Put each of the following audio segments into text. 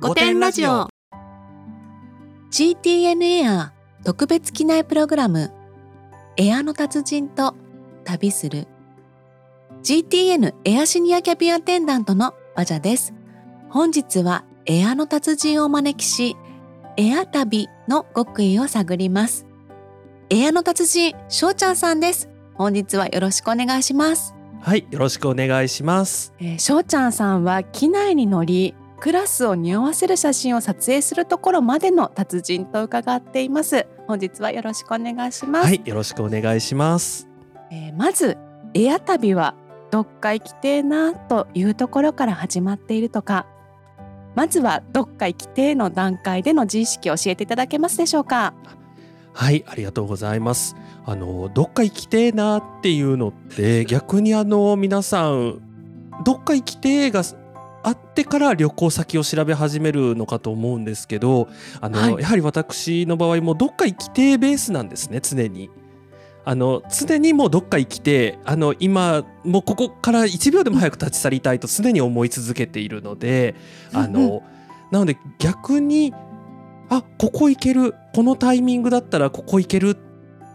5点ラジオ。GTN エア特別機内プログラム。エアの達人と旅する。GTN エアシニアキャビンアテンダントのバジャです。本日はエアの達人をお招きしエア旅の極意を探ります。エアの達人しょうちゃんさんです。本日はよろしくお願いします。はいよろしくお願いします。えー、しょうちゃんさんは機内に乗りクラスを匂わせる写真を撮影するところまでの達人と伺っています。本日はよろしくお願いします、はいよろしくお願いします。えーまずエア旅はどっか行きてえなというところから始まっているとか。まずはどっか行きてえの段階での自意識を教えていただけますでしょうか。はいありがとうございます。あのどっか行きてえなっていうのって逆にあの皆さんどっか行きてえがあってから旅行先を調べ始めるのかと思うんですけどあの、はいやはり私の場合もどっか行きてえベースなんですね常に。あの常にもうどっか行きてあの今もうここから1秒でも早く立ち去りたいと常に思い続けているのであうんのなので逆にあここ行けるこのタイミングだったらここ行ける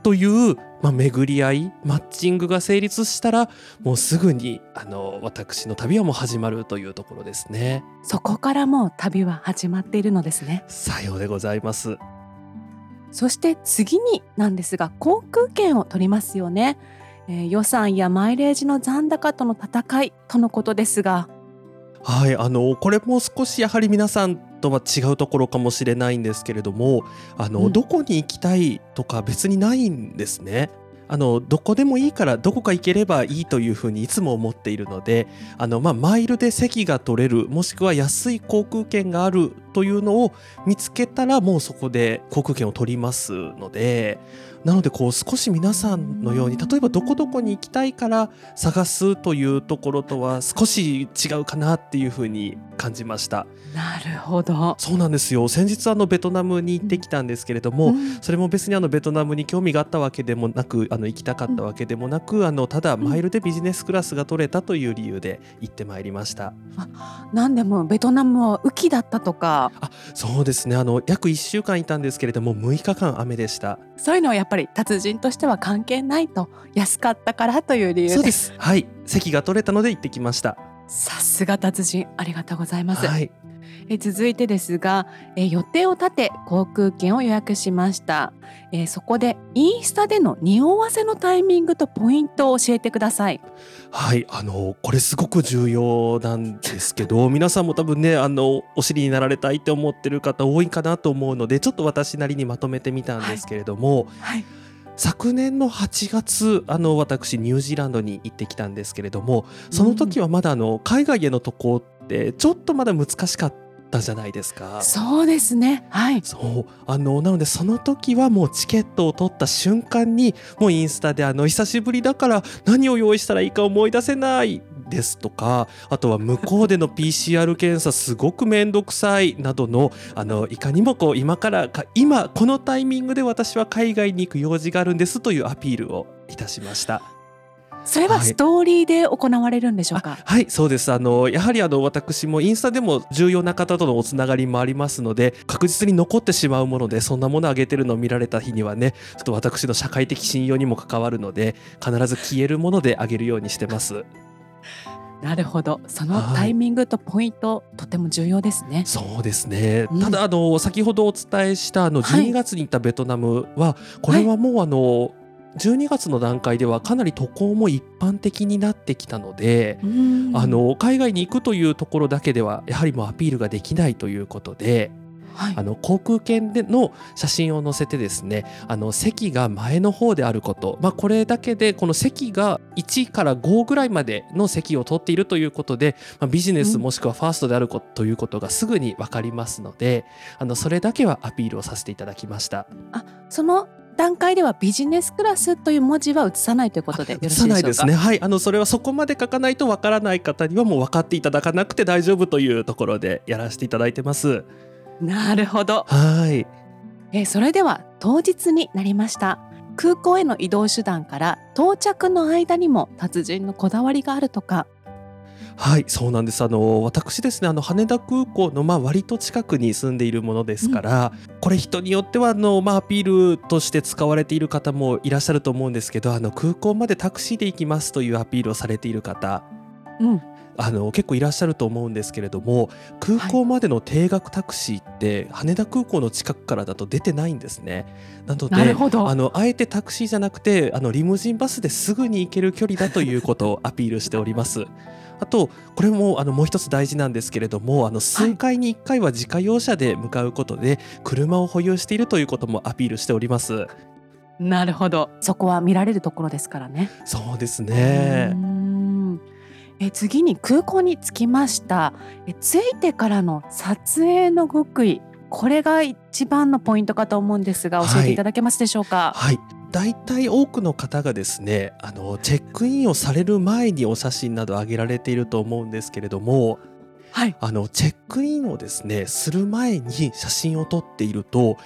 という、まあ、巡り合いマッチングが成立したらもうすぐにあの私の旅はもう始まるというところですね。そこからもう旅は始まっているのですねさようでございます。そして次になんですが航空券を取りますよね、えー予算やマイレージの残高との戦いとのことですがはいあのこれも少しやはり皆さんとは違うところかもしれないんですけれどもあの、うんどこに行きたいとか別にないんですね。あのどこでもいいからどこか行ければいいというふうにいつも思っているのであの、まあ、マイルで席が取れるもしくは安い航空券があるというのを見つけたらもうそこで航空券を取りますのでなのでこう少し皆さんのように例えばどこどこに行きたいから探すというところとは少し違うかなっていうふうに感じました。なるほど、そうなんですよ。先日あのベトナムに行ってきたんですけれども、うん。それも別にあのベトナムに興味があったわけでもなくあの行きたかったわけでもなく、あのただマイルでビジネスクラスが取れたという理由で行ってまいりました。なんでもベトナムは雨季だったとか。そうですね。あの約1週間いたんですけれども6日間雨でした。そういうのはやっぱり達人としては関係ないと安かったからという理由でそうです。はい。席が取れたので行ってきました。さすが達人ありがとうございます、はいえ続いてですが、え予定を立て航空券を予約しました、えそこでインスタでの匂わせのタイミングとポイントを教えてください。はい、あのこれすごく重要なんですけど 皆さんも多分ねあのお尻になられたいって思ってる方多いかなと思うのでちょっと私なりにまとめてみたんですけれども、はい。昨年の8月あの私ニュージーランドに行ってきたんですけれどもその時はまだあの海外への渡航ってちょっとまだ難しかったじゃないですか。そうですねはいそうあのなのでその時はもうチケットを取った瞬間にもうインスタであの久しぶりだから何を用意したらいいか思い出せないですとかあとは向こうでの PCR 検査すごく面倒くさいなどのあのいかにもこう今からか今このタイミングで私は海外に行く用事があるんですというアピールをいたしました。それははい。ストーリーで行われるんでしょうか、はいそうです。あのやはりあの私もインスタでも重要な方とのおつながりもありますので確実に残ってしまうものでそんなものを上げてるのを見られた日にはねちょっと私の社会的信用にも関わるので必ず消えるもので上げるようにしてます。なるほど。そのはい。タイミングとポイント、とても重要ですね。そうですね、うん。ただあの先ほどお伝えしたあのはい。12月に行ったベトナムは、これはもうあの12月の段階ではかなり渡航も一般的になってきたので、うん。あの海外に行くというところだけではやはりもうアピールができないということではい。あの航空券での写真を載せてですねあの席が前の方であること、まあ、これだけでこの席が1から5ぐらいまでの席を取っているということで、まあ、ビジネスうん。もしくはファーストであることということがすぐに分かりますのであのそれだけはアピールをさせていただきました。その段階ではビジネスクラスという文字は映さないということでよろしいでしょうか？ないですね。はい、あのそれはそこまで書かないとわからない方にはもう分かっていただかなくて大丈夫というところでやらせていただいてます。なるほど、はい。えーそれでは当日になりました空港への移動手段から到着の間にも達人のこだわりがあるとかはい、そうなんです。あの私ですね、あの羽田空港のまあ割と近くに住んでいるものですから、これ人によってはあのまあアピールとして使われている方もいらっしゃると思うんですけど、あの空港までタクシーで行きますというアピールをされている方。うん、あの結構いらっしゃると思うんですけれども空港までの定額タクシーって羽田空港の近くからだと出てないんですね。なのであのあえてタクシーじゃなくてあのリムジンバスですぐに行ける距離だということをアピールしております。あとこれもあのもう一つ大事なんですけれどもあの数回に1回は自家用車で向かうことで車を保有しているということもアピールしております。なるほどそこは見られるところですからね。そうですうねえ次に空港に着きましたえ着いてからの撮影の極意これが一番のポイントかと思うんですが教えていただけますでしょうか？はい。大体多くの方がですねあのチェックインをされる前にお写真など上げられていると思うんですけれどもはい、あのチェックインをですねする前に写真を撮っていると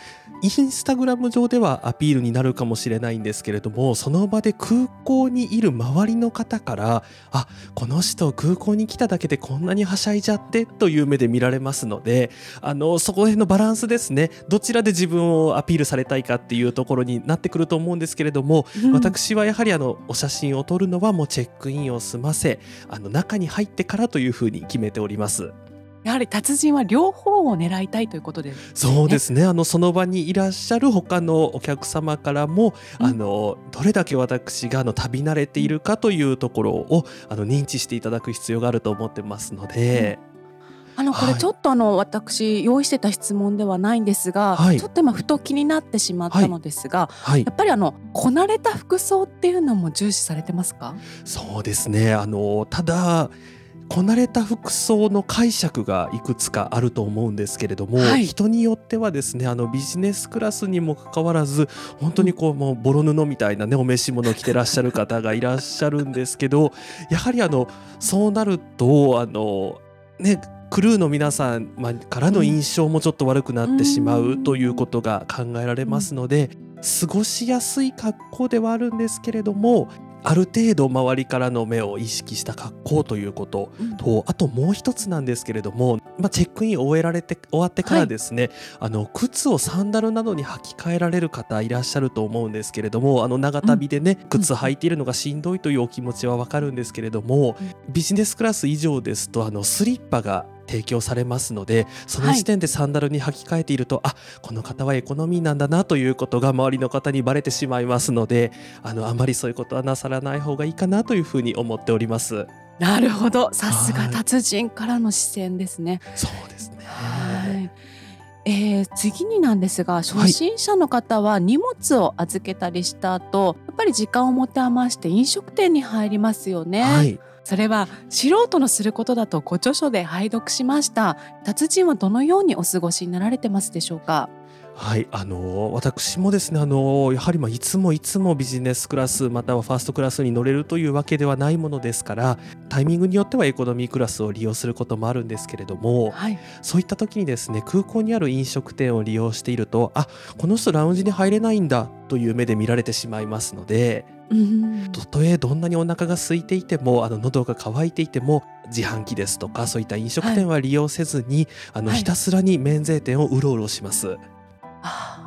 インスタグラム上ではアピールになるかもしれないんですけれどもその場で空港にいる周りの方からあこの人空港に来ただけでこんなにはしゃいじゃってという目で見られますのであのそこら辺のバランスですねどちらで自分をアピールされたいかっていうところになってくると思うんですけれどもうん私はやはりあのお写真を撮るのはもうチェックインを済ませあの中に入ってからというふうに決めております。やはり達人は両方を狙いたいということです、そうですね。あのその場にいらっしゃる他のお客様からも、うん。あのどれだけ私があの旅慣れているかというところをあの認知していただく必要があると思ってますので、あのこれはい。ちょっとあの私用意してた質問ではないんですが、はい。ちょっと今ふと気になってしまったのですが、はい。やっぱりあのこなれた服装っていうのも重視されてますか？そうですね。あのただこなれた服装の解釈がいくつかあると思うんですけれども、はい。人によってはですねあのビジネスクラスにもかかわらず本当にこう、もうボロ布みたいなねお召し物を着てらっしゃる方がいらっしゃるんですけど やはりあのそうなるとあのねクルーの皆さんまあからの印象もちょっと悪くなってしまうということが考えられますので、過ごしやすい格好ではあるんですけれどもある程度周りからの目を意識した格好ということとあともう一つなんですけれども、まあ、チェックインを終えられて終わってからですね、あの靴をサンダルなどに履き替えられる方いらっしゃると思うんですけれどもあの長旅でね、靴履いているのがしんどいというお気持ちはわかるんですけれども、ビジネスクラス以上ですとあのスリッパが提供されますのでその時点でサンダルに履き替えていると、あこの方はエコノミーなんだなということが周りの方にバレてしまいますのであのあまりそういうことはなさらない方がいいかなというふうに思っております。なるほどさすがはい達人からの視線ですね。そうですねはいえー次になんですが初心者の方は荷物を預けたりした後、やっぱり時間を持て余して飲食店に入りますよね。はいそれは素人のすることだとご著書で拝読しました。達人はどのようにお過ごしになられてますでしょうか？はい、あの私もですね、あのやはりまあいつもいつもビジネスクラスまたはファーストクラスに乗れるというわけではないものですからタイミングによってはエコノミークラスを利用することもあるんですけれどもはい。そういった時にですね空港にある飲食店を利用しているとあこの人ラウンジに入れないんだという目で見られてしまいますのでうんたとえどんなにお腹が空いていてもあの喉が渇いていても自販機ですとかそういった飲食店は利用せずに、あのはい。ひたすらに免税店をうろうろします。あ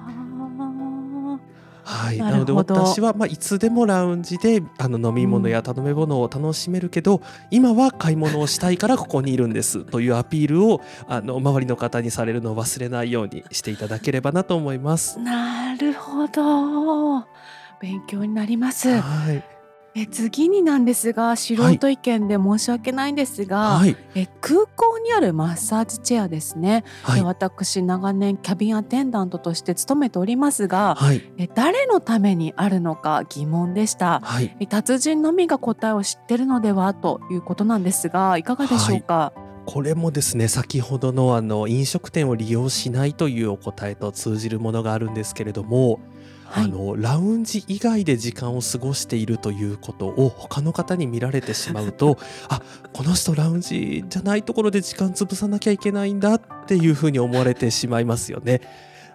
はい、ななので私はまあいつでもラウンジであの飲み物や頼め物を楽しめるけど、今は買い物をしたいからここにいるんですというアピールをあの周りの方にされるのを忘れないようにしていただければなと思います。ー。なるほど勉強になります。はい、え次になんですが素人意見で申し訳ないんですが、はい、え空港にあるマッサージチェアですね、はい。え、私長年キャビンアテンダントとして勤めておりますが、はい、え誰のためにあるのか疑問でした。はい。え達人のみが答えを知ってるのではということなんですがいかがでしょうか、これもですね先ほどのあの飲食店を利用しないというお答えと通じるものがあるんですけれども、はいあのラウンジ以外で時間を過ごしているということを他の方に見られてしまうと あこの人ラウンジじゃないところで時間潰さなきゃいけないんだっていうふうに思われてしまいますよね。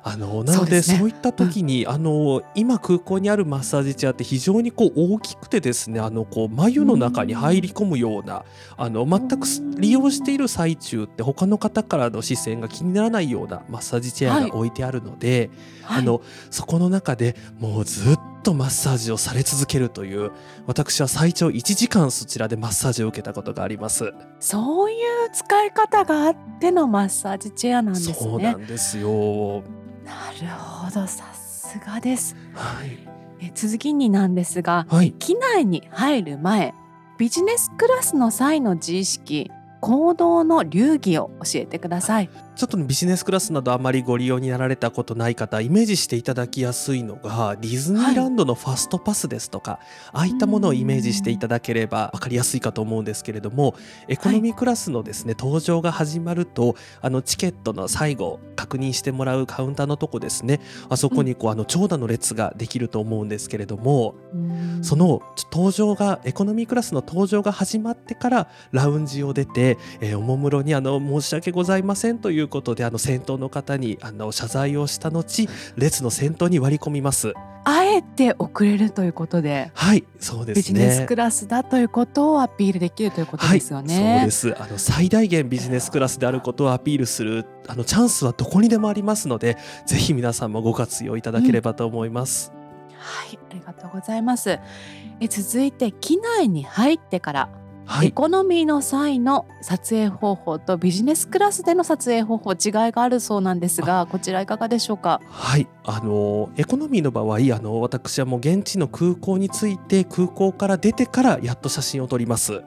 あのなのそうでそういった時に、あの今空港にあるマッサージチェアって非常にこう大きくてですねあのこう眉の中に入り込むようなあの全くす利用している最中って他の方からの視線が気にならないようなマッサージチェアはいが置いてあるので、はいあのそこの中でもうずっとマッサージをされ続けるという私は最長1時間そちらでマッサージを受けたことがあります。そういう使い方があってのマッサージチェアなんですね。そうなんですよ。なるほど、さすがです。はい、え続きになんですが、はい、機内に入る前、ビジネスクラスの際の自意識、行動の流儀を教えてください。ちょっとねビジネスクラスなどあまりご利用になられたことない方イメージしていただきやすいのがディズニーランドのファストパスですとか、ああいったものをイメージしていただければ分かりやすいかと思うんですけれどもエコノミークラスのですね登場が始まるとあのチケットの最後確認してもらうカウンターのとこですね。あそこにこうあの長蛇の列ができると思うんですけれどもその登場がエコノミークラスの登場が始まってからラウンジを出て、えーおもむろにあの申し訳ございませんということであの先頭の方にあの謝罪をした後列の先頭に割り込みます。あえて遅れるということで、はいそうですねビジネスクラスだということをアピールできるということですよね。はい、そうですあの最大限ビジネスクラスであることをアピールするあのチャンスはどこにでもありますのでぜひ皆さんもご活用いただければと思います。はい、ありがとうございます。え続いて機内に入ってから、はいエコノミーの際の撮影方法とビジネスクラスでの撮影方法違いがあるそうなんですが、こちらいかがでしょうか？はい、あのエコノミーの場合あの私はもう現地の空港に着いて空港から出てからやっと写真を撮ります。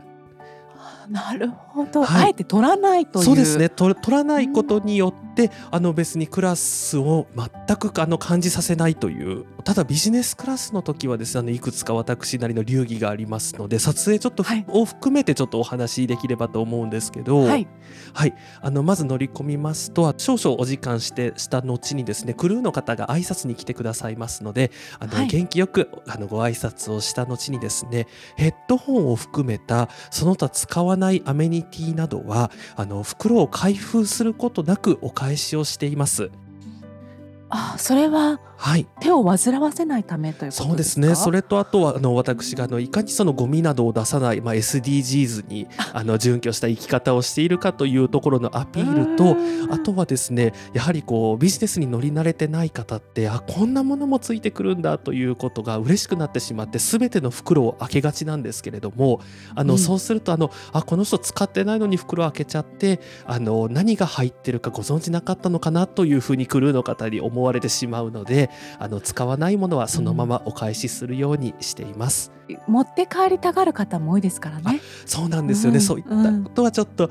なるほど、はい。あえて撮らないという。そうですね。撮撮らないことによってあの別にクラスを全くあの感じさせないという。ただビジネスクラスの時はですねあのいくつか私なりの流儀がありますので撮影ちょっと、はい。を含めてちょっとお話しできればと思うんですけど、はい、はい、あのまず乗り込みますと少々お時間してした後にですねクルーの方が挨拶に来てくださいますのであの、はい。元気よくあのご挨拶をした後にですねヘッドホンを含めたその他使わないアメニティなどはあの袋を開封することなくお返しをしています。あ、それははい、手を煩わせないためという。そうですね。それとあとはあの私があのいかにそのゴミなどを出さない、まあ、SDGs にあ。の準拠した生き方をしているかというところのアピールとあとはですねやはりこうビジネスに乗り慣れてない方ってあこんなものもついてくるんだということが嬉しくなってしまって全ての袋を開けがちなんですけれどもあの、うん。そうするとあのあこの人使ってないのに袋開けちゃってあの何が入ってるかご存知なかったのかなというふうにクルーの方に思われてしまうのであの使わないものはそのままお返しするようにしています。持って帰りたがる方も多いですからね。そうなんですよね、うんそういったことはちょっと、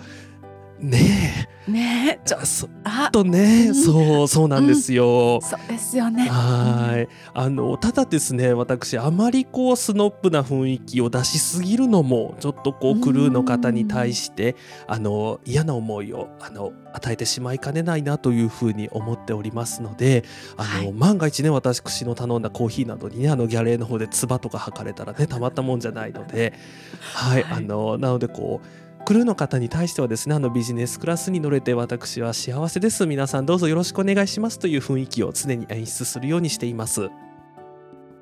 ねねえ、ちょえそあ、とね、うんそうそうなんですよ。そうですよね。はい。あのただですね私あまりこうスノップな雰囲気を出しすぎるのもちょっとこうクルーの方に対してあの嫌な思いをあの与えてしまいかねないなというふうに思っておりますのであの、はい。万が一ね私の頼んだコーヒーなどにねあのギャレーの方で唾とか吐かれたらねたまったもんじゃないので、はい。はい。あのなのでこうクルーの方に対してはですねあのビジネスクラスに乗れて私は幸せです。皆さんどうぞよろしくお願いしますという雰囲気を常に演出するようにしています。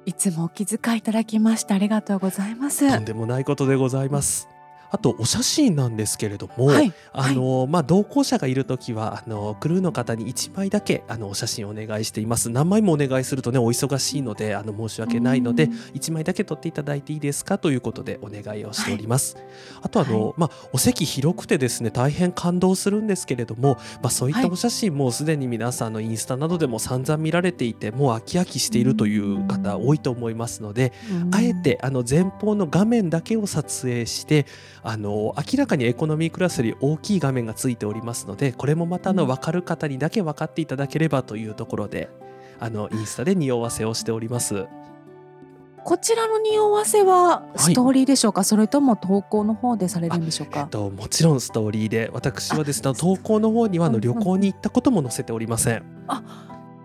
いつもお気遣いいただきましてありがとうございます。とんでもないことでございますあとお写真なんですけれども、はい、あのまあ、同行者がいるときはあのクルーの方に1枚だけあのお写真をお願いしています。何枚もお願いするとねお忙しいのであの申し訳ないのでうん。1枚だけ撮っていただいていいですかということでお願いをしております、あとあの、はい。まあ、お席広くてですね大変感動するんですけれども、まあ、そういったはいお写真もうすでに皆さんのインスタなどでも散々見られていてもう飽き飽きしているという方多いと思いますので、あえてあの前方の画面だけを撮影してあの明らかにエコノミークラスより大きい画面がついておりますのでこれもまたあのうん分かる方にだけ分かっていただければというところであのインスタで匂わせをしております。こちらの匂わせはストーリーでしょうか、それとも投稿の方でされるんでしょうか？えっと、もちろんストーリーで私はですね投稿の方にはあのうん旅行に行ったことも載せておりません。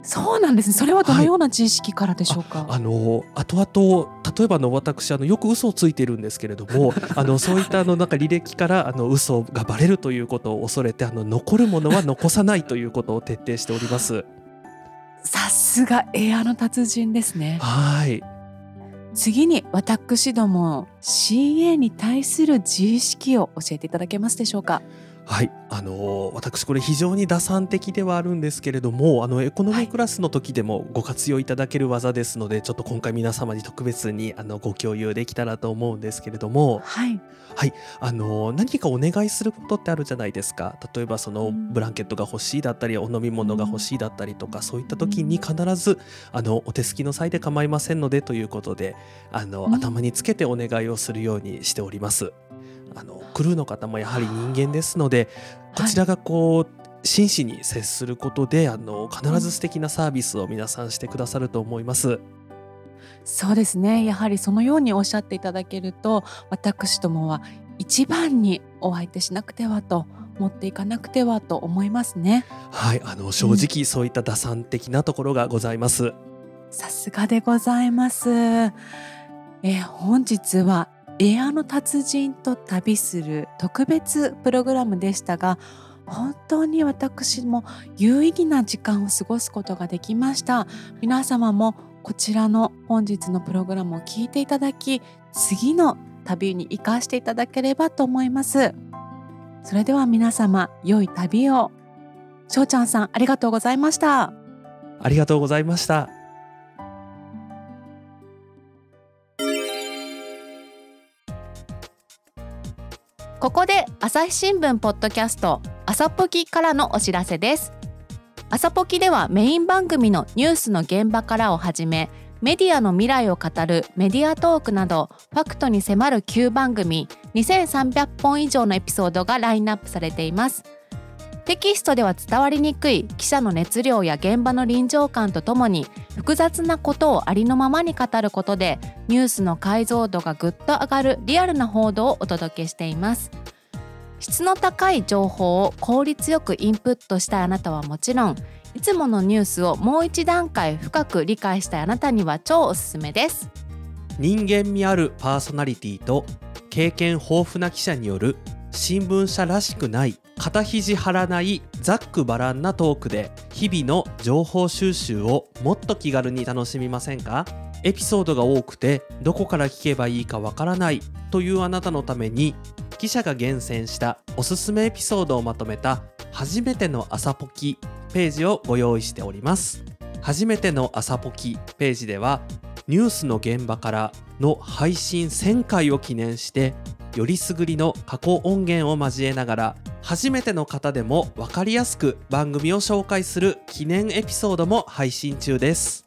そうなんですね。それはどのような知識からでしょうか？あの後々例えばあの私あのよく嘘をついているんですけれども あのそういったあのなんか履歴からあの嘘がバレるということを恐れてあの残るものは残さないということを徹底しております。さすがエアの達人ですねはい次に私ども CA に対する自意識を教えていただけますでしょうか？はい、あのー私これ非常に打算的ではあるんですけれどもあのエコノミークラスの時でもご活用いただける技ですので、ちょっと今回皆様に特別にあのご共有できたらと思うんですけれども、はい。あのー何かお願いすることってあるじゃないですか。例えばそのうん。ブランケットが欲しいだったりお飲み物が欲しいだったりとか、そういった時に必ずあのお手すきの際で構いませんのでということであの、うん。頭につけてお願いをするようにしております。あのクルーの方もやはり人間ですのでこちらがこう、真摯に接することであの必ず素敵なサービスを皆さんしてくださると思います。そうですね。やはりそのようにおっしゃっていただけると私どもは一番にお相手しなくてはと持っていかなくてはと思いますね。はい、あの正直そういった打算的なところがございます。さすがでございます。えー本日はエアの達人と旅する特別プログラムでしたが本当に私も有意義な時間を過ごすことができました。皆様もこちらの本日のプログラムを聞いていただき次の旅に生かしていただければと思います。それでは皆様良い旅を。しょうちゃんさんありがとうございました。ありがとうございました。ここで朝日新聞ポッドキャスト朝ポキからのお知らせです。朝ポキではメイン番組のニュースの現場からをはじめメディアの未来を語るメディアトークなどファクトに迫る9番組2300本以上のエピソードがラインナップされています。テキストでは伝わりにくい記者の熱量や現場の臨場感とともに複雑なことをありのままに語ることでニュースの解像度がぐっと上がるリアルな報道をお届けしています。質の高い情報を効率よくインプットしたいあなたはもちろんいつものニュースをもう一段階深く理解したいあなたには超おすすめです。人間味あるパーソナリティと経験豊富な記者による新聞社らしくない肩肘張らないざっくばらんなトークで日々の情報収集をもっと気軽に楽しみませんか？エピソードが多くてどこから聞けばいいかわからないというあなたのために記者が厳選したおすすめエピソードをまとめた初めての朝ポキページをご用意しております。初めての朝ポキページではニュースの現場からの配信1000回を記念してよりすぐりの過去音源を交えながら初めての方でも分かりやすく番組を紹介する記念エピソードも配信中です。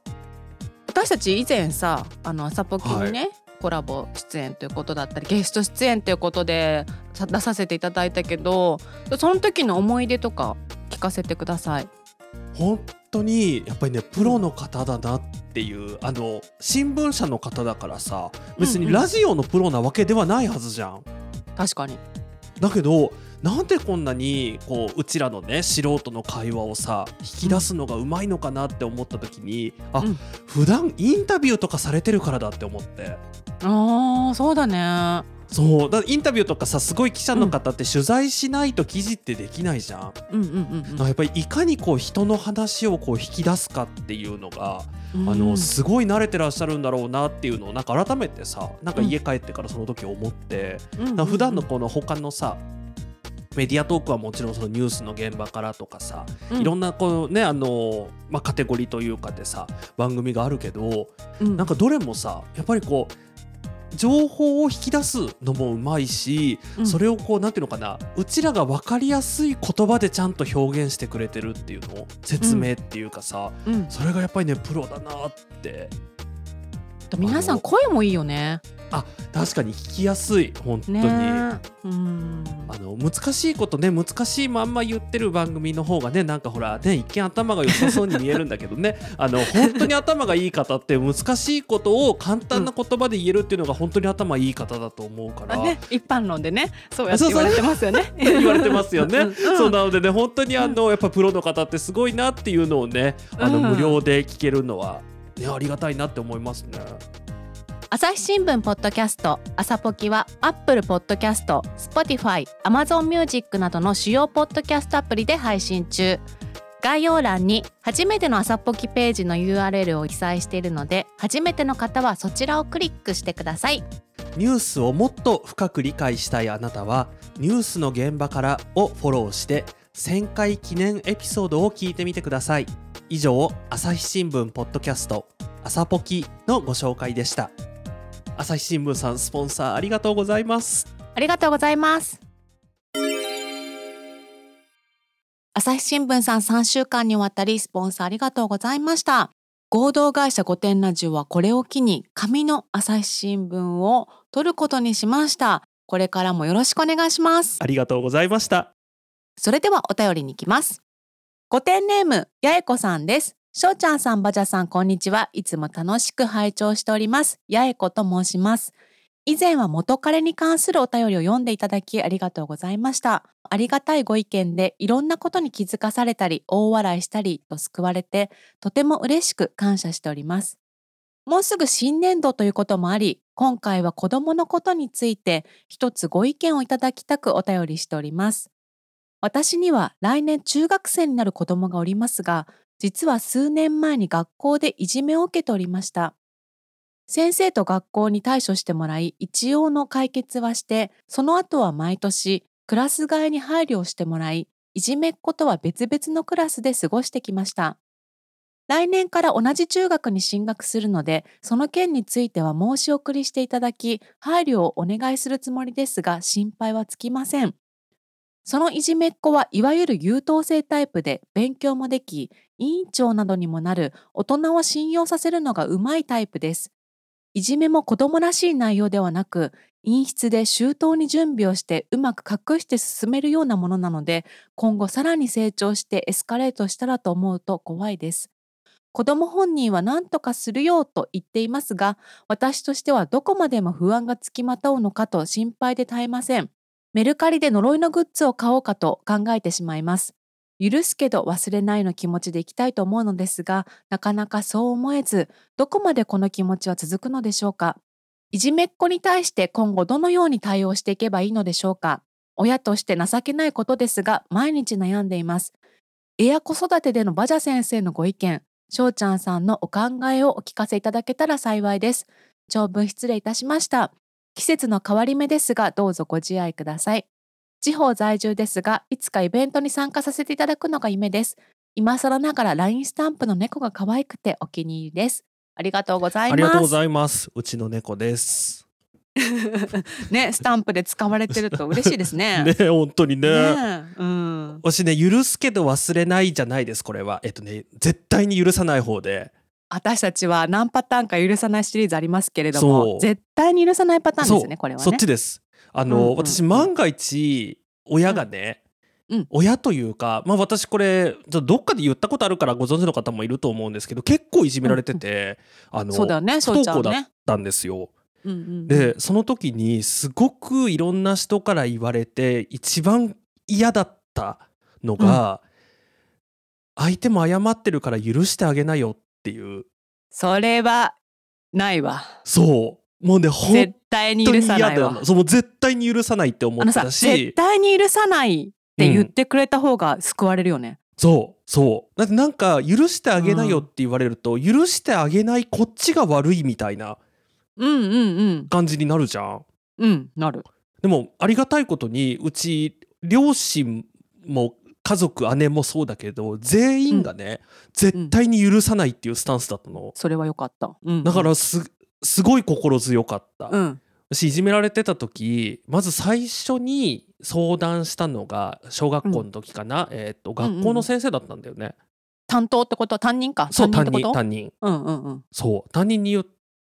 私たち以前さあの朝ポキにね、コラボ出演ということだったりゲスト出演ということでさ出させていただいたけどその時の思い出とか聞かせてください。本当にやっぱりねプロの方だなっていうあの新聞社の方だからさ別にうんうん。ラジオのプロなわけではないはずじゃん。確かに。だけどなんでこんなにこううちらのね素人の会話をさ引き出すのがうまいのかなって思った時に、あ、うん。普段インタビューとかされてるからだって思って。あーそうだねそう。だインタビューとかさすごい記者の方って取材しないと記事ってできないじゃん。うんうんうんやっぱりいかにこう人の話をこう引き出すかっていうのが、うん。あのすごい慣れてらっしゃるんだろうなっていうのをなんか改めてさなんか家帰ってからその時思って、うん普段のこの他のさメディアトークはもちろんそのニュースの現場からとかさ、うん。いろんなこうねあの、まあ、カテゴリーというかでさ番組があるけどうん。なんかどれもさやっぱりこう情報を引き出すのもうまいし、うん。それをこうなんていうのかなうちらが分かりやすい言葉でちゃんと表現してくれてるっていうの説明っていうかさ、うん。それがやっぱりねプロだなって。皆さん声もいいよね確かに聞きやすい本当に。ねうんあの難しいことね難しいまんま言ってる番組の方がねなんかほらね一見頭が良さそうに見えるんだけどね あの本当に頭がいい方って難しいことを簡単な言葉で言えるっていうのが本当に頭いい方だと思うから、ね、一般論でねそうやって言われてますよ ね。言われてますよね。うんうんそうなのでね本当にあのやっぱプロの方ってすごいなっていうのをねあのうん無料で聞けるのは、ね、ありがたいなって思いますね。朝日新聞ポッドキャスト朝ポキは Apple ポッドキャスト Spotify、Amazon Music などの主要ポッドキャストアプリで配信中。概要欄に初めての朝ポキページの URL を記載しているので初めての方はそちらをクリックしてください。ニュースをもっと深く理解したいあなたは「ニュースの現場から」をフォローして1000回記念エピソードを聞いてみてください。以上朝日新聞ポッドキャスト朝ポキのご紹介でした。朝日新聞さんスポンサーありがとうございます。ありがとうございます。朝日新聞さん3週間にわたりスポンサーありがとうございました。合同会社御殿ラジオはこれを機に紙の朝日新聞を取ることにしました。これからもよろしくお願いします。ありがとうございました。それではお便りに行きます。御殿ネーム八重子さんですしょうちゃんさん、ばじゃさん、こんにちは。いつも楽しく拝聴しております。八重子と申します。以前は元彼に関するお便りを読んでいただきありがとうございました。ありがたいご意見でいろんなことに気づかされたり、大笑いしたりと救われて、とても嬉しく感謝しております。もうすぐ新年度ということもあり、今回は子供のことについて一つご意見をいただきたくお便りしております。私には来年中学生になる子供がおりますが、実は数年前に学校でいじめを受けておりました。先生と学校に対処してもらい一応の解決はしてその後は毎年クラス替えに配慮をしてもらいいじめっ子とは別々のクラスで過ごしてきました来年から同じ中学に進学するのでその件については申し送りしていただき配慮をお願いするつもりですが心配はつきませんそのいじめっ子はいわゆる優等生タイプで勉強もでき委員長などにもなる大人を信用させるのがうまいタイプですいじめも子供らしい内容ではなく、陰湿で周到に準備をしてうまく隠して進めるようなものなので、今後さらに成長してエスカレートしたらと思うと怖いです。子供本人は何とかするよと言っていますが、私としてはどこまでも不安がつきまとうのかと心配で絶えません。メルカリで呪いのグッズを買おうかと考えてしまいます。許すけど忘れないの気持ちでいきたいと思うのですが、なかなかそう思えず、どこまでこの気持ちは続くのでしょうか？いじめっ子に対して今後どのように対応していけばいいのでしょうか？親として情けないことですが、毎日悩んでいます。エア子育てでのバジャ先生のご意見、翔ちゃんさんのお考えをお聞かせいただけたら幸いです。長文失礼いたしました。季節の変わり目ですが、どうぞご自愛ください。地方在住ですが、いつかイベントに参加させていただくのが夢です。今更ながら LINE スタンプの猫が可愛くてお気に入りです。ありがとうございます。ありがとうございます。うちの猫です。ね、スタンプで使われてると嬉しいですね。ね、本当にね。ねうん。私ね、許すけど忘れないじゃないです。これは、えっとね、絶対に許さない方で。私たちは何パターンか許さないシリーズありますけれども、絶対に許さないパターンですね。これは、ね、そっちです。あの、うんうんうん、私万が一親がね、うん、親というか、まあ、私これどっかで言ったことあるからご存知の方もいると思うんですけど結構いじめられてて、うん、あのそうだよね不登校だったんですよ。うんうん、でその時にすごくいろんな人から言われて一番嫌だったのが、うん、相手も謝ってるから許してあげなよっていう。それはないわ。そう。もうね絶対に許さないわ。そうもう絶対に許さないって思ったし。絶対に許さないって言ってくれた方が救われるよね、うん、そうそう。だってなんか許してあげなよって言われると、うん、許してあげないこっちが悪いみたいな感じになるじゃん。うんなる。でもありがたいことにうち両親も家族姉もそうだけど全員がね、うん、絶対に許さないっていうスタンスだったの、それはよかった、うん、だからすすごい心強かった、うん、私いじめられてた時まず最初に相談したのが小学校の時かな、うん、えっ、と学校の先生だったんだよね、うんうん、担当ってこと？は担任か？そう担任担任うんうんうん。そう担任に言っ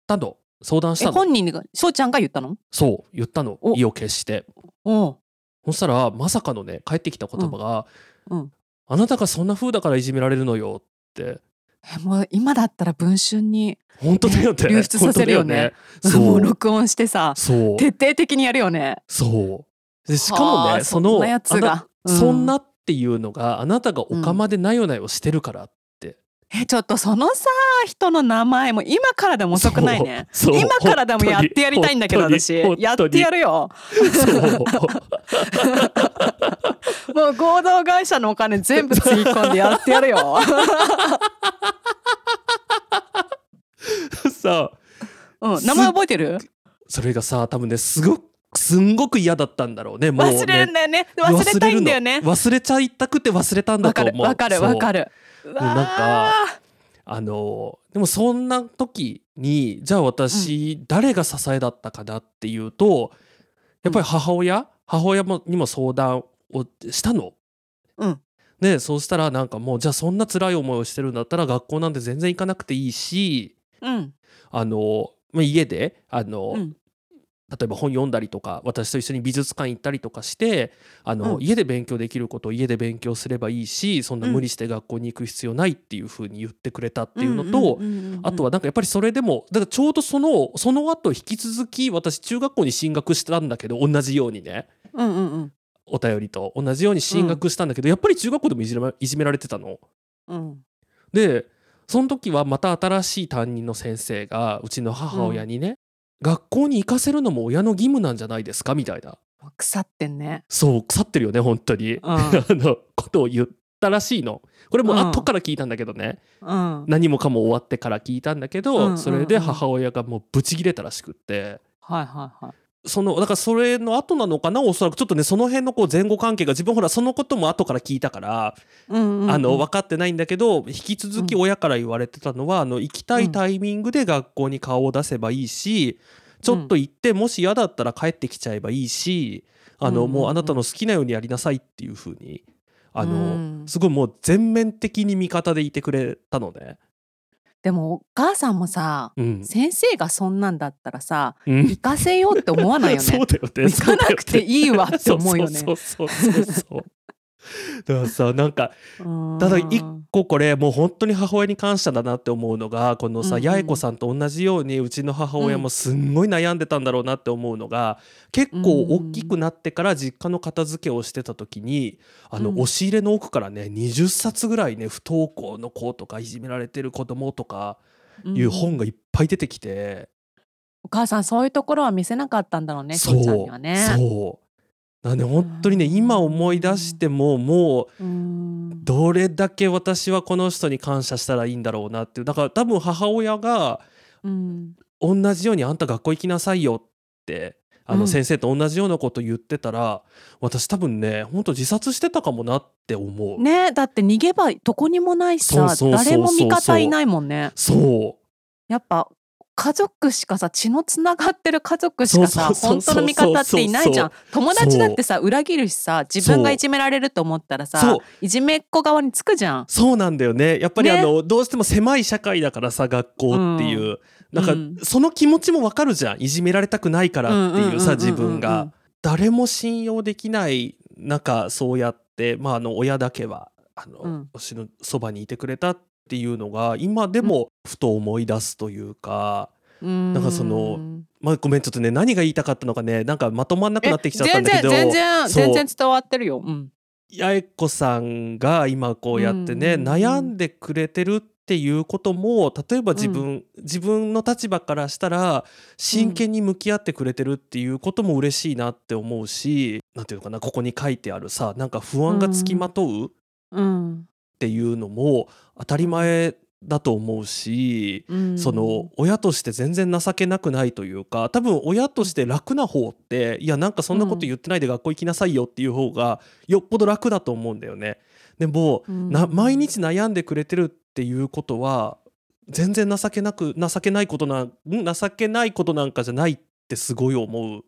たの。相談したの。本人が翔ちゃんが言ったの？そう言ったの。意を決して。おそしたらまさかのね帰ってきた言葉が、うん、うん、あなたがそんな風だからいじめられるのよって。もう今だったら文春に本当だよね。流出させるよね。そう。録音してさそう。徹底的にやるよね。そう。でしかもねそのやつが、うん、そんなっていうのがあなたがおかまでなよなよしてるからえちょっとそのさ人の名前も今からでも遅くないね今からでもやってやりたいんだけど私やってやるよ もう合同会社のお金全部つぎ込んでやってやるよ。さうん、名前覚えてる？それがさ多分ねすごくすんごく嫌だったんだろうねもうね忘れるんだよね。忘れたいんだよね。忘れちゃいたくて忘れたんだわかると思うわかるわかるる。ううなんかあのでもそんな時にじゃあ私、誰が支えだったかなっていうとやっぱり母親、母親もにも相談をしたの。うん。でそうしたらなんかもうじゃあそんな辛い思いをしてるんだったら学校なんて全然行かなくていいしうん。あのまあ家であの、うん例えば本読んだりとか私と一緒に美術館行ったりとかしてあの、うん。家で勉強できることを家で勉強すればいいしそんな無理して学校に行く必要ないっていうふうに言ってくれたっていうのと、あとはなんかやっぱりそれでもだからちょうどそのその後引き続き私中学校に進学したんだけど同じようにね。うんうんうん。お便りと同じように進学したんだけど、やっぱり中学校でもいじめいじめられてたの。うん。でその時はまた新しい担任の先生がうちの母親にね、学校に行かせるのも親の義務なんじゃないですか？みたいな。腐ってんね。そう腐ってるよね本当に、うん。あのことを言ったらしいの。これもうん。後から聞いたんだけどね、うん。何もかも終わってから聞いたんだけど、うんうんうん。それで母親がもうブチギレたらしくって。はいはいはい。そのだからそれの後なのかなおそらく。ちょっとねその辺のこう前後関係が自分ほらそのことも後から聞いたから、うんうんうん。あの分かってないんだけど引き続き親から言われてたのは、あの行きたいタイミングで学校に顔を出せばいいし、ちょっと行ってもし嫌だったら帰ってきちゃえばいいしあの、うんうんうん。もうあなたの好きなようにやりなさいっていう風にあの、うん。すごいもう全面的に味方でいてくれたのね。でもお母さんもさ、うん。先生がそんなんだったらさうん。行かせようって思わないよそね。うだよね。行かなくていいわって思うよね。そうそうそうそう。だからさなんかうん。ただ一個これもう本当に母親に感謝だなって思うのがこのさ、うんうん。八重子さんと同じようにうちの母親もすんごい悩んでたんだろうなって思うのが結構大きくなってから実家の片付けをしてた時にあのうん。押し入れの奥からね20冊ぐらいね不登校の子とかいじめられてる子供とかいう本がいっぱい出てきて。お母さんそういうところは見せなかったんだろうねそうちゃんにはね。そうなんで本当にねうん。今思い出してももううん。どれだけ私はこの人に感謝したらいいんだろうなっていう。だから多分母親がうん。同じようにあんた学校行きなさいよってあうん。の先生と同じようなこと言ってたら、私多分ね本当自殺してたかもなって思う、ねだって逃げ場どこにもないしさ誰も味方いないもんね。そう。やっぱ家族しかさ血のつながってる家族しかさ本当の味方っていないじゃん。友達だってさ裏切るしさ自分がいじめられると思ったらさいじめっ子側につくじゃん。そうなんだよね。やっぱりね。あの、どうしても狭い社会だからさ学校っていう、なんかうん。その気持ちもわかるじゃん。いじめられたくないからっていうさうんうんうんうんうん。自分が。誰も信用できない中そうやってまああの親だけはあの、うん。私のそばにいてくれたっていうのが今でもふと思い出すというか、ななんかそのまあごめんちょっとね何が言いたかったのかねなんかまとまんなくなってきちゃったんだけど全然全然伝わってるよ、うん、八重子さんが今こうやってね、うん。悩んでくれてるっていうことも例えば自分、自分の立場からしたら真剣に向き合ってくれてるっていうことも嬉しいなって思うし、なんていうのかなここに書いてあるさなんか不安がつきまとうっうんていうのも当たり前だと思うし、うん、その親として全然情けなくないというか多分親として楽な方っていやなんかそんなこと言ってないで学校行きなさいよっていう方がよっぽど楽だと思うんだよね。でも、うん。な毎日悩んでくれてるっていうことは全然情けなく情けないことな情けないことなんかじゃないってすごい思う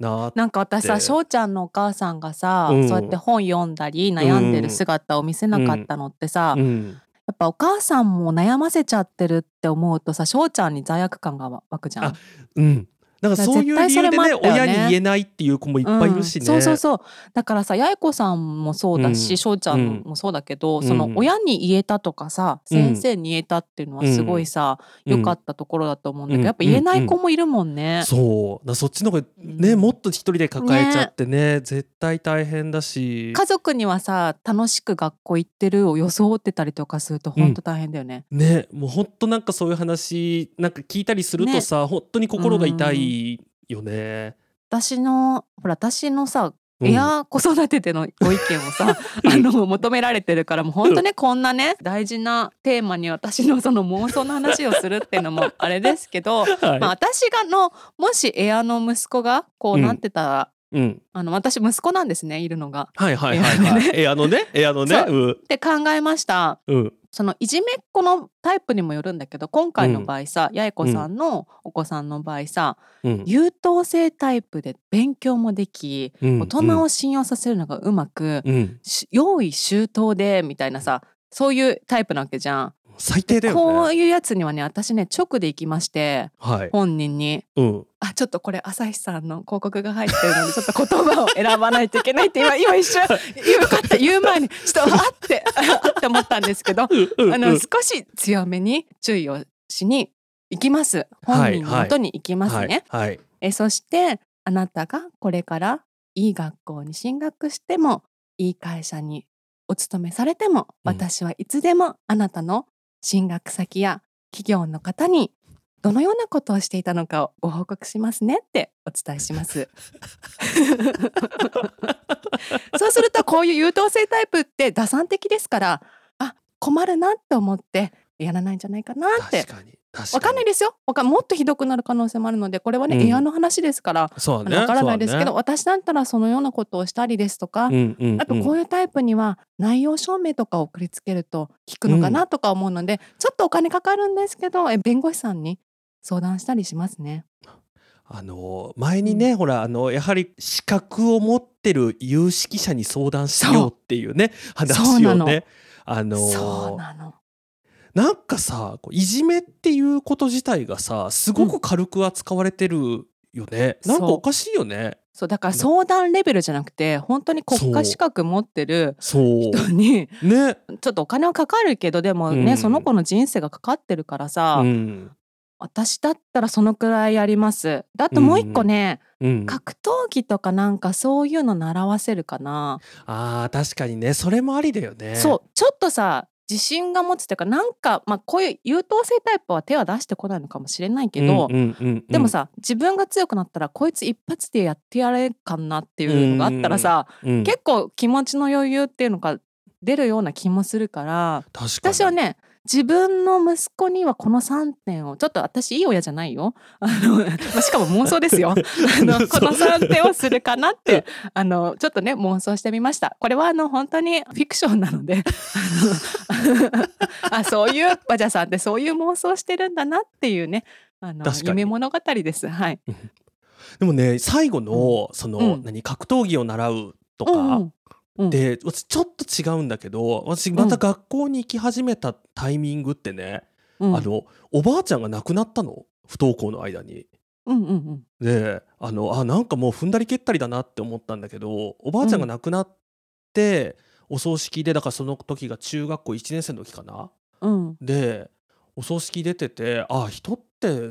ななんか私さ翔ちゃんのお母さんがさ、うん。そうやって本読んだり悩んでる姿を見せなかったのってさ、うん、やっぱお母さんも悩ませちゃってるって思うとさ翔ちゃんに罪悪感が湧くじゃん。あ。うん、なんかそういう理由でねね。親に言えないっていう子もいっぱいいるしね。うん。そうそうそう。だからさ八重子さんもそうだしうん。翔、ちゃんもそうだけど、そのうん親に言えたとかさ、うん。先生に言えたっていうのはすごいさうん。良、かったところだと思うんだけど、うん。やっぱ言えない子もいるもんね。そう。だそっちの方がね、うん。もっと一人で抱えちゃってね絶対大変だし。家族にはさ楽しく学校行ってるを装ってたりとかすると本当大変だよね。ね。もうほんとなんかそういう話なんか聞いたりするとさ、本当に心が痛いよね。私のほら私のさうん。エア子育てでのご意見をさ あの求められてるからもう本当ね こんなね大事なテーマに私のその妄想の話をするっていうのもあれですけど、はい。まあ、私がのもしエアの息子がこうなってたら、うん。あの私息子なんですねいるのが。はいはいはいはい。エアのね、エアのね。って考えました。うん。そのいじめっ子のタイプにもよるんだけど今回の場合さ、八重子さんのお子さんの場合さ、うん。優等生タイプで勉強もでき、うん大人を信用させるのがうまく、用意周到でみたいなさそういうタイプなわけじゃん。最低だよね。こういうやつにはね私ね直で行きましてはい。本人にうん。「あちょっとこれ朝日さんの広告が入ってるのでちょっと言葉を選ばないといけない」って今今一瞬言うかった言う前にちょっとあってあって思ったんですけどあの少し強めに注意をしに行きます本人の元に行きますね。はい。はい。えそしてあなたがこれからいい学校に進学してもいい会社にお勤めされても、うん私はいつでもあなたの進学先や企業の方にどのようなことをしていたのかをご報告しますねってお伝えします。そうするとこういう優等生タイプって打算的ですからあ困るなって思ってやらないんじゃないかなって。わかんないですよわかんもっとひどくなる可能性もあるのでこれはね、うんエアの話ですからそうだね。からないですけど、そう私だったらそのようなことをしたりですとか、だね。うんうん。あとこういうタイプには内容証明とかを送りつけると効くのかなとか思うので、ちょっとお金かかるんですけどえ弁護士さんに相談したりしますね。あの前にね、ほらあのやはり資格を持ってる有識者に相談しようっていうねそう話をねあのそうなの。なんかさいじめっていうこと自体がさすごく軽く扱われてるよね、そう。なんかおかしいよね。そうだから相談レベルじゃなくて本当に国家資格持ってるそう。人にね。ちょっとお金はかかるけどでもね、うん。その子の人生がかかってるからさ、うん。私だったらそのくらいやります。であともう一個ね、うん、格闘技とかなんかそういうの習わせるかな、あー確かにね。それもありだよね。そう。ちょっとさ自信が持つっていうかなんか、まあ、こういう優等生タイプは手は出してこないのかもしれないけど、うんうんうんうん。でもさ自分が強くなったらこいつ一発でやってやれるかなっていうのがあったらさ、うん。結構気持ちの余裕っていうのが出るような気もするから確かに。私はね自分の息子にはこの3点をちょっと私いい親じゃないよ。あの、まあしかも妄想ですよ。あのこの3点をするかなってあのちょっとね妄想してみました。これはあの本当にフィクションなのであのあそういうバジャさんってそういう妄想してるんだなっていうねあの夢物語です。はい。でもね最後の、その、うん。何格闘技を習うとか、うんで私ちょっと違うんだけど私また学校に行き始めたタイミングってね、うん。あのおばあちゃんが亡くなったの？不登校の間に。うんうんうん。であのあなんかもう踏んだり蹴ったりだなって思ったんだけどおばあちゃんが亡くなって、お葬式でだからその時が中学校1年生の時かな？うん。でお葬式出ててあ人って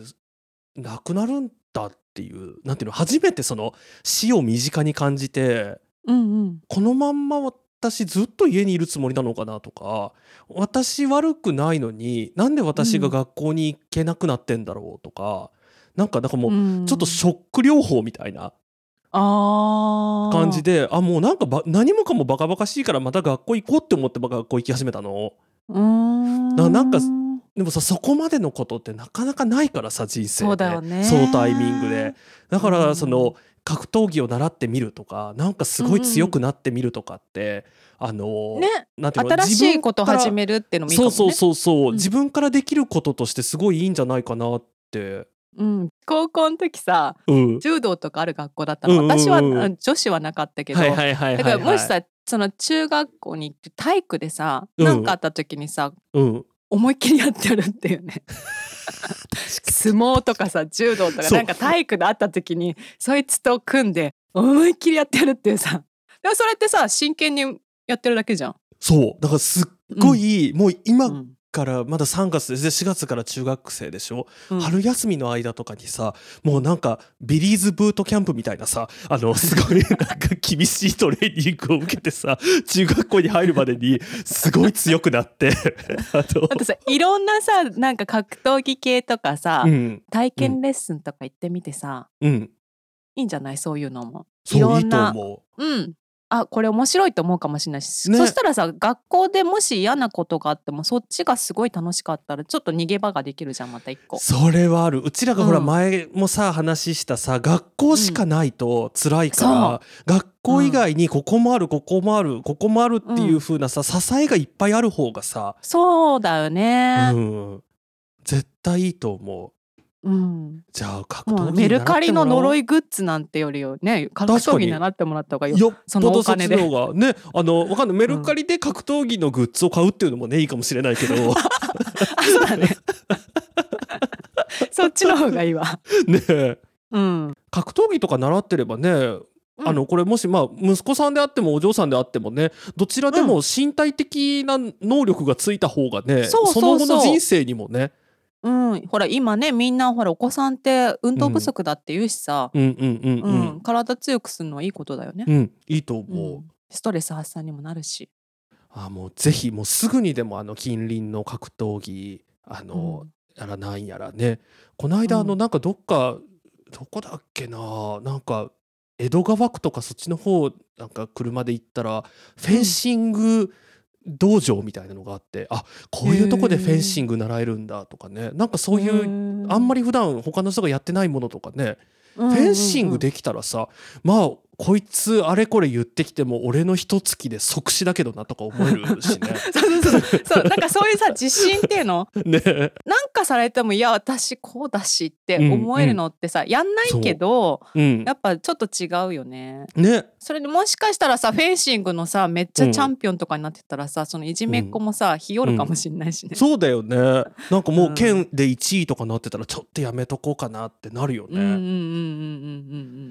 亡くなるんだっていうなんていうの初めてその死を身近に感じてうんうん。このまんま私ずっと家にいるつもりなのかなとか私悪くないのになんで私が学校に行けなくなってんだろうとか、なんかなんかもううん。ちょっとショック療法みたいなあー。感じであもうなんかば何もかもバカバカしいからまた学校行こうって思って学校行き始めたの。うーん。ななんかでもさそこまでのことってなかなかないからさ人生で。そうだよね。そのタイミングで。だかうんらその格闘技を習ってみるとかなんかすごい強くなってみるとかって、あのねなんていうの新しいことを始るめるっていうのもいいかもね。そうそうそうそう、うん。自分からできることとしてすごいいいんじゃないかなって。うん、高校の時さうん、柔道とかある学校だったの、うんうんうん。私はあ女子はなかったけど、はいはいはいはい、はい、だからもしさその中学校に行って体育でさうん。何、かあった時にさうん、思いっきりやってやるっていうね。相撲とかさ柔道とかなんか体育であった時にそいつと組んで思いっきりやってやるっていうさ。でもそれってさ真剣にやってるだけじゃん。そう。だからすっごい、もう今うんからまだ3月で4月から中学生でしょ、うん。春休みの間とかにさもうなんかビリーズブートキャンプみたいなさあのすごい なんか厳しいトレーニングを受けてさ中学校に入るまでにすごい強くなって あとあとさいろんなさなんか格闘技系とかさ、うん。体験レッスンとか行ってみてさ、うん。いいんじゃない？そういうのも。いいとろんな思うんあこれ面白いと思うかもしれないし、ね。そしたらさ学校でもし嫌なことがあってもそっちがすごい楽しかったらちょっと逃げ場ができるじゃんまた一個。う。それはある。うちらがほらうん。前もさ話したさ学校しかないと辛いから、学校以外にここもあるここもあるここもあるっていう風なさ支えがいっぱいある方がさ、そうだよね。うん、絶対いいと思う。うん、じゃあ格闘技メルカリの呪いいグッズなんてよりよね格闘技習ってもらった方がいいよ。よっそぽどそっちの方がねあのわかんない。メルカリで格闘技のグッズを買うっていうのもねいいかもしれないけど。そうだね。そっちの方がいいわ。え。うん。格闘技とか習ってればねあのこれもしまあ息子さんであってもお嬢さんであってもねどちらでも身体的な能力がついた方がね、その後の人生にもねうん、ほら今ねみんなほらお子さんって運動不足だって言うしさ、うんうんうんううん。ん、体強くするのはいいことだよね。うん、いいとう思う。ん。ストレス発散にもなるし。あもうぜひもうすぐにでもあの近隣の格闘技あの、やらなんやらね。この間あのうんなんかどっか、どこだっけななんか江戸川区とかそっちの方なんか車で行ったらフェンシング道場みたいなのがあって、あこういうとこでフェンシング習えるんだとかね。なんかそういうあんまりり普段他の人がやってないものとかね、フフェンシングできたらさまあこいつあれこれ言ってきても俺の一月で即死だけどなとか思えるしね。そうそうそう。そう。なんかそういうさ自信っていうの？ね。なんかされてもいや私こうだしって思えるのってさ、やんないけどうん。やっぱちょっと違うよね。ね。それでもしかしたらさフェンシングのさめっちゃチャンピオンとかになってたらさ、そのいじめっ子もさひよるかもしんないしね。そうだよね。なんかもううん県で1位とかなってたらちょっとやめとこうかなってなるよね。うんうんうんうんう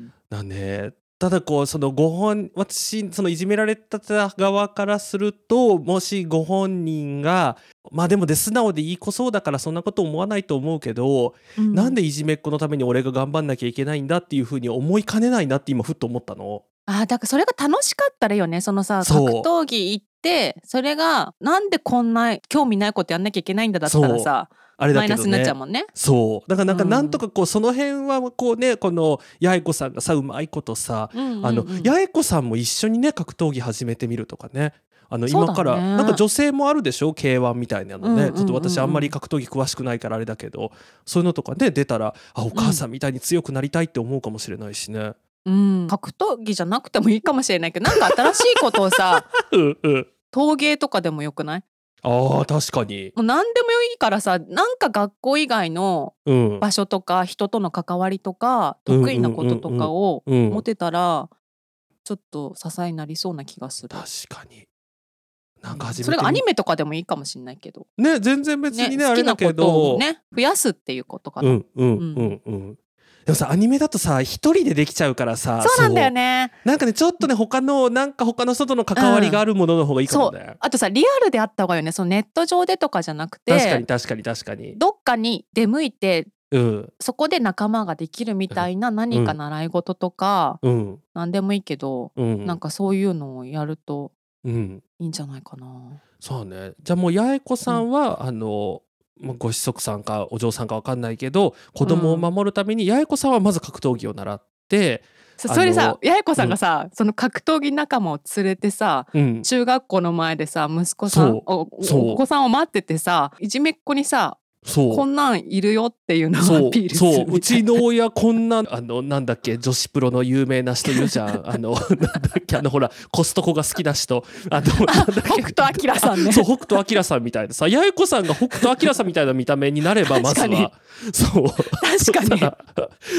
ん。だねただこうそのご本私そのいじめられた側からするともしご本人がまあでもで素直でいい子そうだからそんなこと思わないと思うけど、うん。なんでいじめっ子のために俺が頑張んなきゃいけないんだっていうふうに思いかねないなって今ふっと思ったの？あだからそれが楽しかったらよねそのさ格闘技行ってそれがなんでこんな興味ないことやんなきゃいけないんだだったらさ、あれだけどマイナスになっねちゃうもんね。そう。だからなんかうんなんとかこうその辺はこうねこの八重子さんがさうまいことさうんうんうん。あの八重子さんも一緒にね格闘技始めてみるとかね。あの今からなんか女性もあるでしょ K1 みたいなのね、うんうん。ちょっと私あんまり格闘技詳しくないからあれだけどそういうのとかね出たらあお母さんみたいに強くなりたいって思うかもしれないしね。うん、格闘技じゃなくてもいいかもしれないけどなんか新しいことをさ うんうん。陶芸とかでもよくない？あー確かに。もう何でもいいからさなんか学校以外のうん場所とか人との関わりとかうん得意なこととかをうん持てたらちょっと支えになりそうな気がする。確かに。なんか始めてみそれがアニメとかでもいいかもしれないけど、ね全然別にねあれだけ好きなことどをね増やすっていうことかな。うんうんうんうん。でもさアニメだとさ一人でできちゃうからさそうなんだよね。なんかねちょっとね他のなんか他の人との関わりがあるものの方がいいかもね。あとさリアルであった方がいいよね。そのネット上でとかじゃなくて、確かに確かに確かに。どっかに出向いてうんそこで仲間ができるみたいな何か習い事とか、うん何でもいいけど、うん。なんかそういうのをやるとうんいいんじゃないかな。そうね。じゃあもう八重子さんは、あのまあご子息さんかお嬢さんかわかんないけど子供を守るために八重子さんはまず格闘技を習って、そあのそれでさ八重子さんがさ、その格闘技仲間を連れてさうん、中学校の前でさ息子さんお子さんを待っててさいじめっ子にさそう。こんなんいるよっていうのをアピールするそう。うちの親こんなあのなんだっけ女子プロの有名な人いるじゃん。あのなんだっけあのほらコストコが好きな人。あの 北斗晶さんね。そう北斗晶さんみたいなさ八重子さんが北斗晶さんみたいな見た目になれば まずは。そう。確かに。さ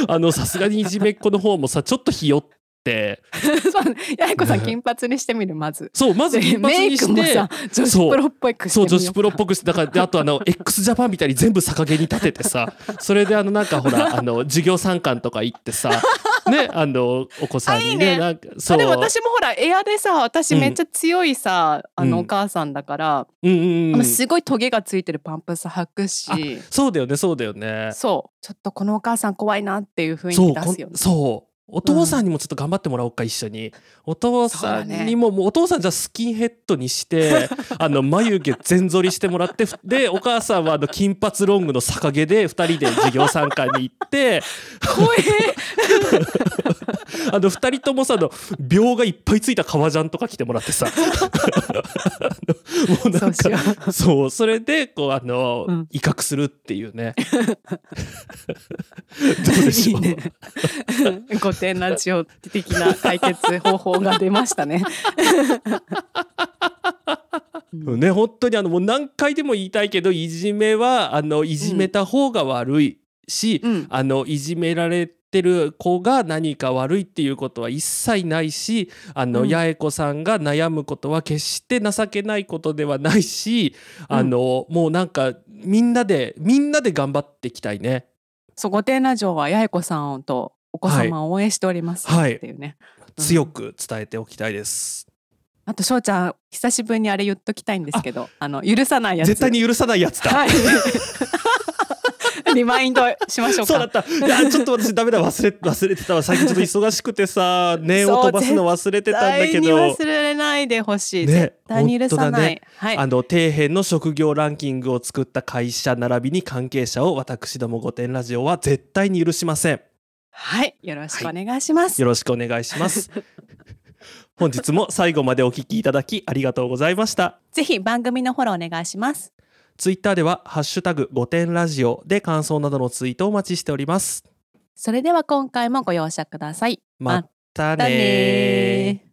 あのさすがにいじめっ子の方もさちょっとひよって そう八重子さん金髪にしてみるまず。そうまずで金髪メイにして。クもさ女子プロっぽいくそう女子プロっぽくしてだからであとあの x ジャパンみたいに全部逆毛に立ててさ。それであのなんかほらあの授業参観とか行ってさ。ねあのお子さんにねね。なんかそう。あでも私もほらエアでさ私めっちゃ強いさ、あうん。のお母さんだから、うんうんうん。すごいトゲがついてるパンプス履くし。そうだよねそうだよね。そう。ちょっとこのお母さん怖いなっていう雰囲気出すよね。そうお父さんにもちょっと頑張ってもらおうか一緒に。お父さんにも,、もうお父さんじゃあスキンヘッドにして あの眉毛全剃りしてもらってでお母さんはあの金髪ロングの逆毛で2人で授業参観に行って怖え。あの2人ともさあの秒がいっぱいついた革ジャンとか着てもらってさ もうなんかそうそれでこうあの、うん。威嚇するっていうね。どうでしょう？いいね。御殿ラジオ的な解決方法が出ましたね。うん。ね本当にあのもう何回でも言いたいけどいじめはあのいじめた方が悪いし、うん。あのいじめられてる子が何か悪いっていうことは一切ないしあの、うん八重子さんが悩むことは決して情けないことではないしあの、もうなんかみんなでみんなで頑張っていきたいね。そう御殿ラジオは八重子さんとお子様を応援しておりますはいっていうね。うん強く伝えておきたいです。あと翔ちゃん久しぶりにあれ言っときたいんですけどあの許さないやつ絶対に許さないやつだ。はい リマインドしましょうかそうだった。いや、ちょっと私ダメだ、忘れ、忘れてたわ。最近ちょっと忙しくてさ、念を飛ばすの忘れてたんだけ絶対にど。忘れないでほしい、ね絶対に許さない、ねはいあの底辺の職業ランキングを作った会社並びに関係者を私ども御殿ラジオは絶対に許しません。はいよろしくお願いします、よろしくお願いします。本日も最後までお聞きいただきありがとうございました。ぜひ番組のフォローお願いしますツイッターではハッシュタグ御殿ラジオで感想などのツイートをお待ちしております。それでは今回もご容赦ください。またね